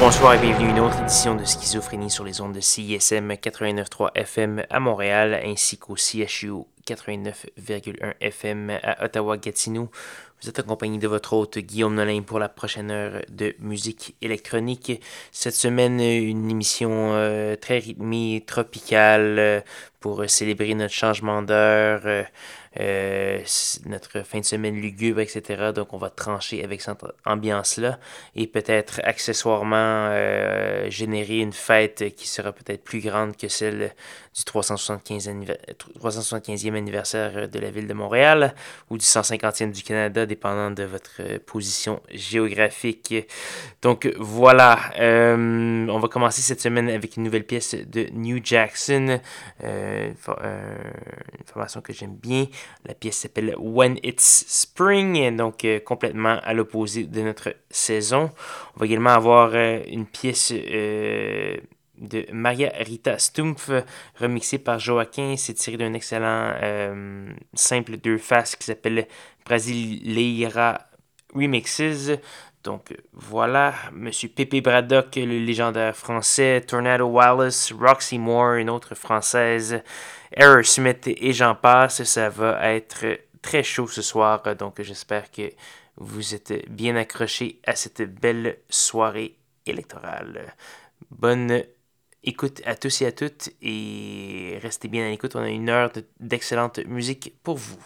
Bonsoir et bienvenue à une autre édition de Schizophrénie sur les ondes de CISM 89.3 FM à Montréal ainsi qu'au CHU 89.1 FM à Ottawa-Gatineau. Vous êtes accompagné de votre hôte Guillaume Nolin pour la prochaine heure de musique électronique. Cette semaine, une émission euh, très rythmée, tropicale euh, pour célébrer notre changement d'heure. Euh, euh, notre fin de semaine lugubre, etc. Donc, on va trancher avec cette ambiance-là et peut-être accessoirement euh, générer une fête qui sera peut-être plus grande que celle du 375 375e anniversaire de la ville de Montréal ou du 150e du Canada, dépendant de votre position géographique. Donc, voilà. Euh, on va commencer cette semaine avec une nouvelle pièce de New Jackson. une formation que j'aime bien. La pièce s'appelle When It's Spring, donc euh, complètement à l'opposé de notre saison. On va également avoir euh, une pièce euh, de Maria Rita Stumpf, remixée par Joaquin. C'est tiré d'un excellent simple deux faces qui s'appelle Brasileira Remixes. Donc voilà, Monsieur Pepe Braddock, le légendaire français, Tornado Wallace, Roxy Moore, une autre française, Aerosmith et j'en passe. Ça va être très chaud ce soir, donc j'espère que vous êtes bien accrochés à cette belle soirée électorale. Bonne écoute à tous et à toutes et restez bien à l'écoute. On a une heure d'excellente musique pour vous.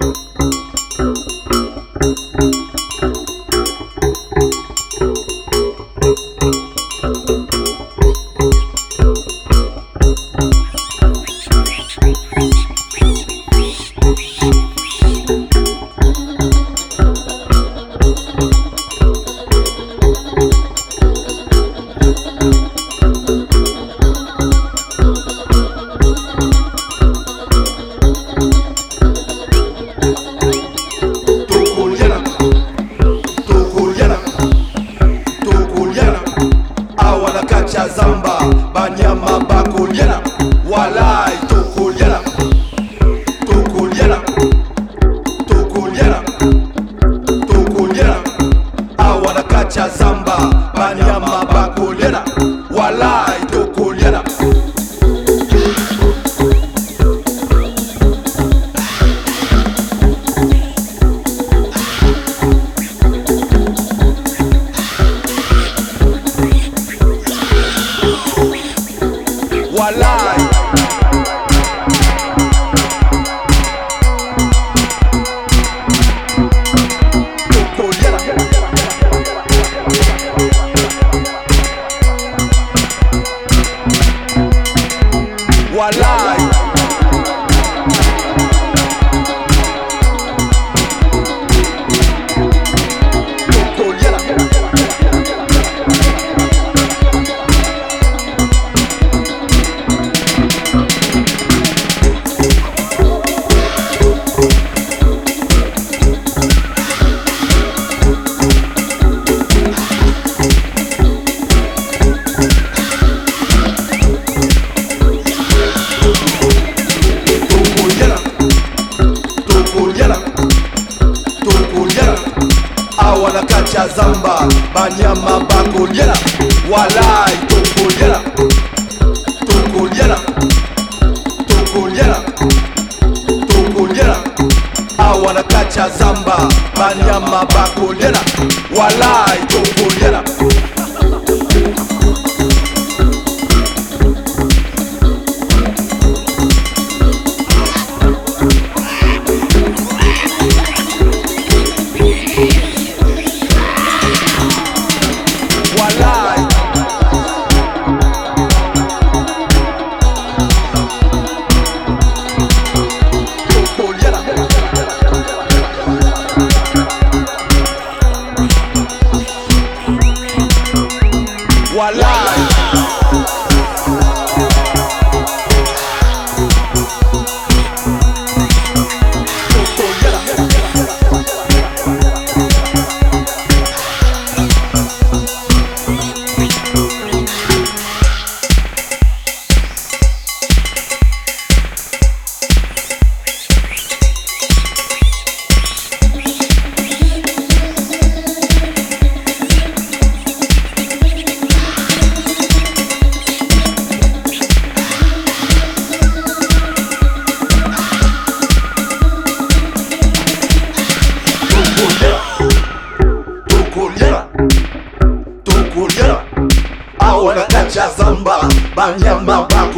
Música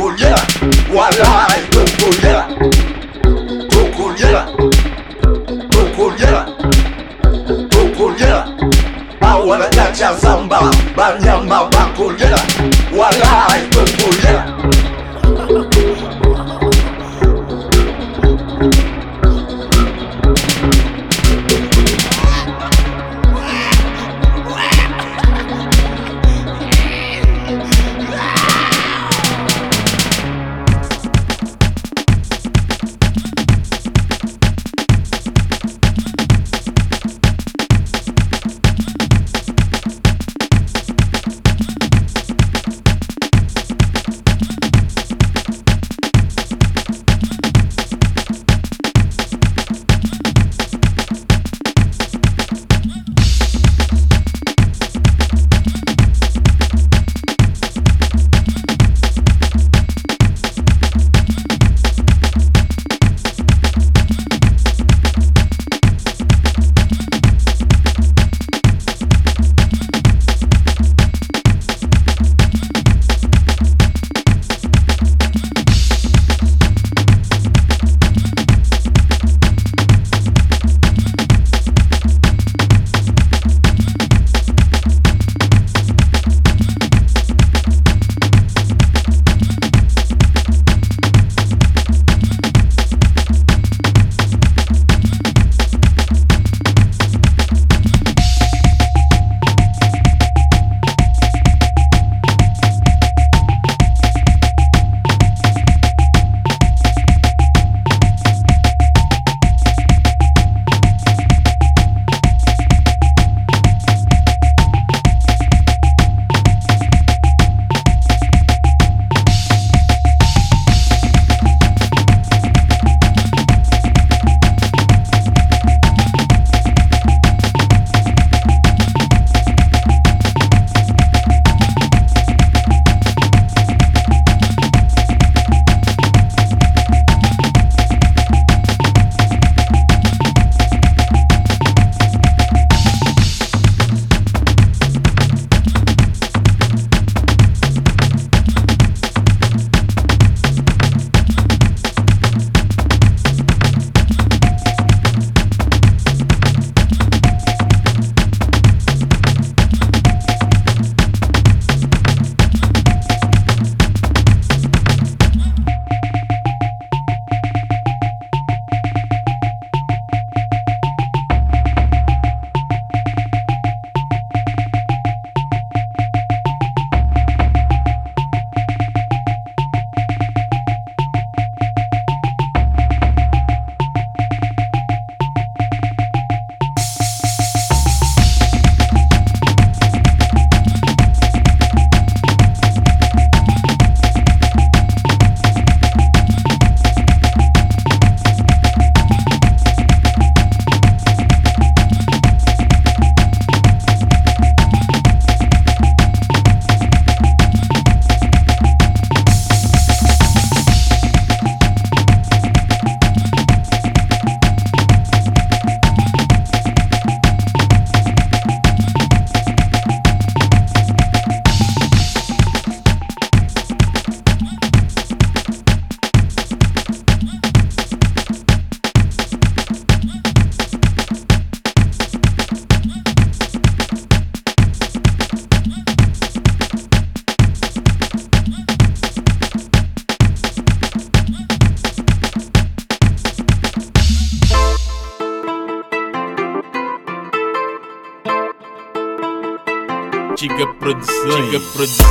哇啦，突厥，突厥，突厥，突厥，突厥。啊，我来打下桑巴，巴拿马，巴古利亚，哇啦，突厥。A product.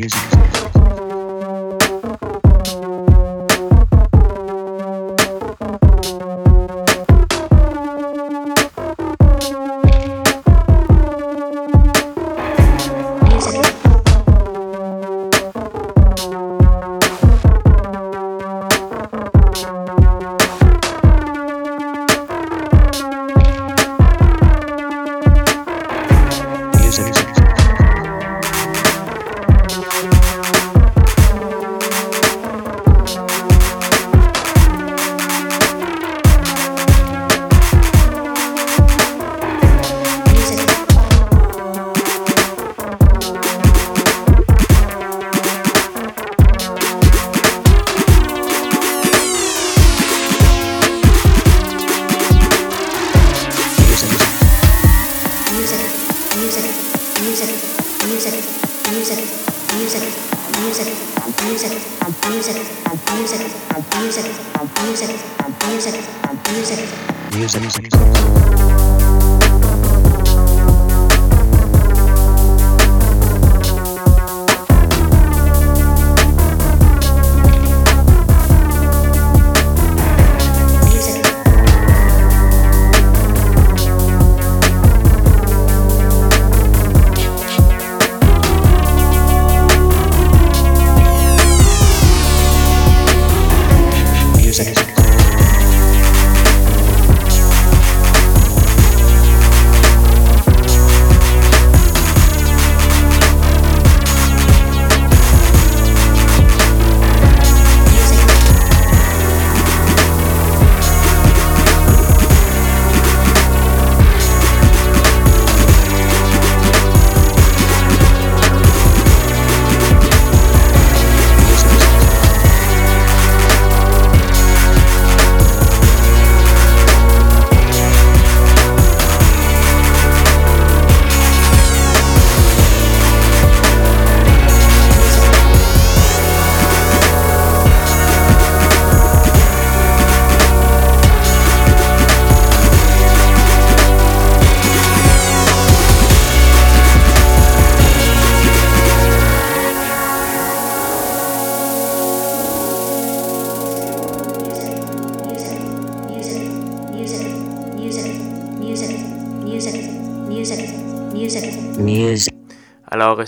music.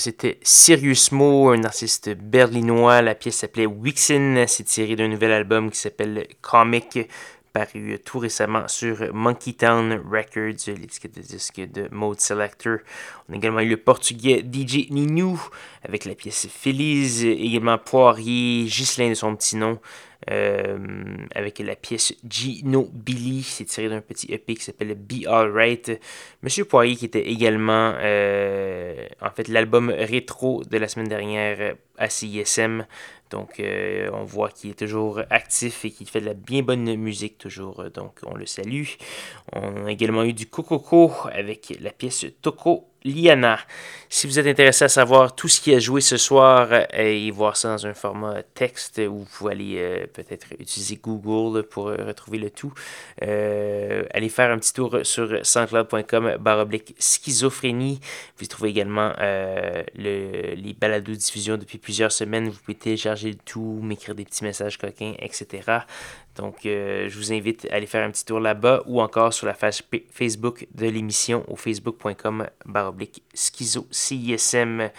C'était Sirius Mo, un artiste berlinois. La pièce s'appelait Wixen. C'est tiré d'un nouvel album qui s'appelle Comic, paru tout récemment sur Monkey Town Records, l'étiquette de disque de Mode Selector. On a également eu le portugais DJ Ninou avec la pièce Feliz, également Poirier, Ghislain de son petit nom. Avec la pièce Gino Billy. C'est tiré d'un petit EP qui s'appelle Be Alright. Monsieur Poirier qui était également en fait l'album rétro de la semaine dernière à CISM. Donc, euh, on voit qu'il est toujours actif et qu'il fait de la bien bonne musique toujours. Donc, on le salue. On a également eu du Cococo avec la pièce Toko Liana. Si vous êtes intéressé à savoir tout ce qui a joué ce soir euh, et voir ça dans un format texte, vous pouvez aller euh, peut-être utiliser Google pour retrouver le tout. allez faire un petit tour sur soundcloud.com baroblique schizophrénie. Vous trouvez également le, les balados diffusion depuis plusieurs semaines. Vous pouvez télécharger le tout, m'écrire des petits messages coquins, etc. Donc, euh, je vous invite à aller faire un petit tour là-bas ou encore sur la page Facebook de l'émission au facebook.com baroblique schizo CISM.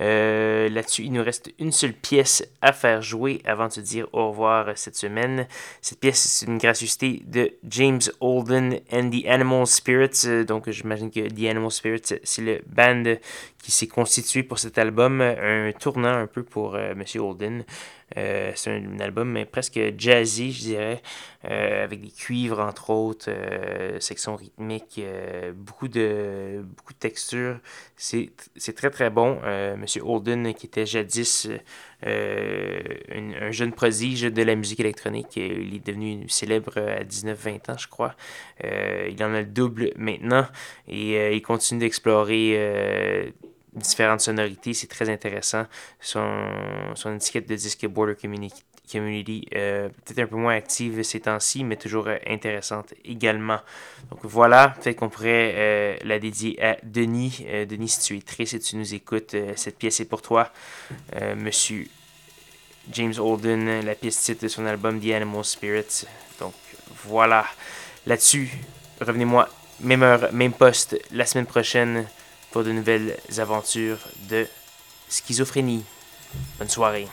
Euh, là-dessus, il nous reste une seule pièce à faire jouer avant de se dire au revoir cette semaine. Cette pièce, c'est une gracieuseté de James Holden and the Animal Spirits. Euh, donc, j'imagine que The Animal Spirits, c'est le band qui s'est constitué pour cet album. Un tournant un peu pour Monsieur Holden. Euh, c'est un, album presque jazzy, je dirais, euh, avec des cuivres entre autres, euh, sections rythmiques, beaucoup, de, beaucoup de textures. C'est très très bon. Monsieur Holden, qui était jadis un, jeune prodige de la musique électronique, il est devenu célèbre à 19-20 ans, je crois. il en a le double maintenant et il continue d'explorer différentes sonorités, c'est très intéressant. Son, son étiquette de disque Border Community, community euh, peut-être un peu moins active ces temps-ci, mais toujours euh, intéressante également. Donc voilà, peut-être qu'on pourrait euh, la dédier à Denis. Denis, si tu es triste et tu nous écoutes, cette pièce est pour toi. Monsieur James Holden, la pièce titre de son album The Animal Spirits. Donc voilà, là-dessus, revenez-moi, même heure, même poste, la semaine prochaine pour de nouvelles aventures de schizophrénie. Bonne soirée.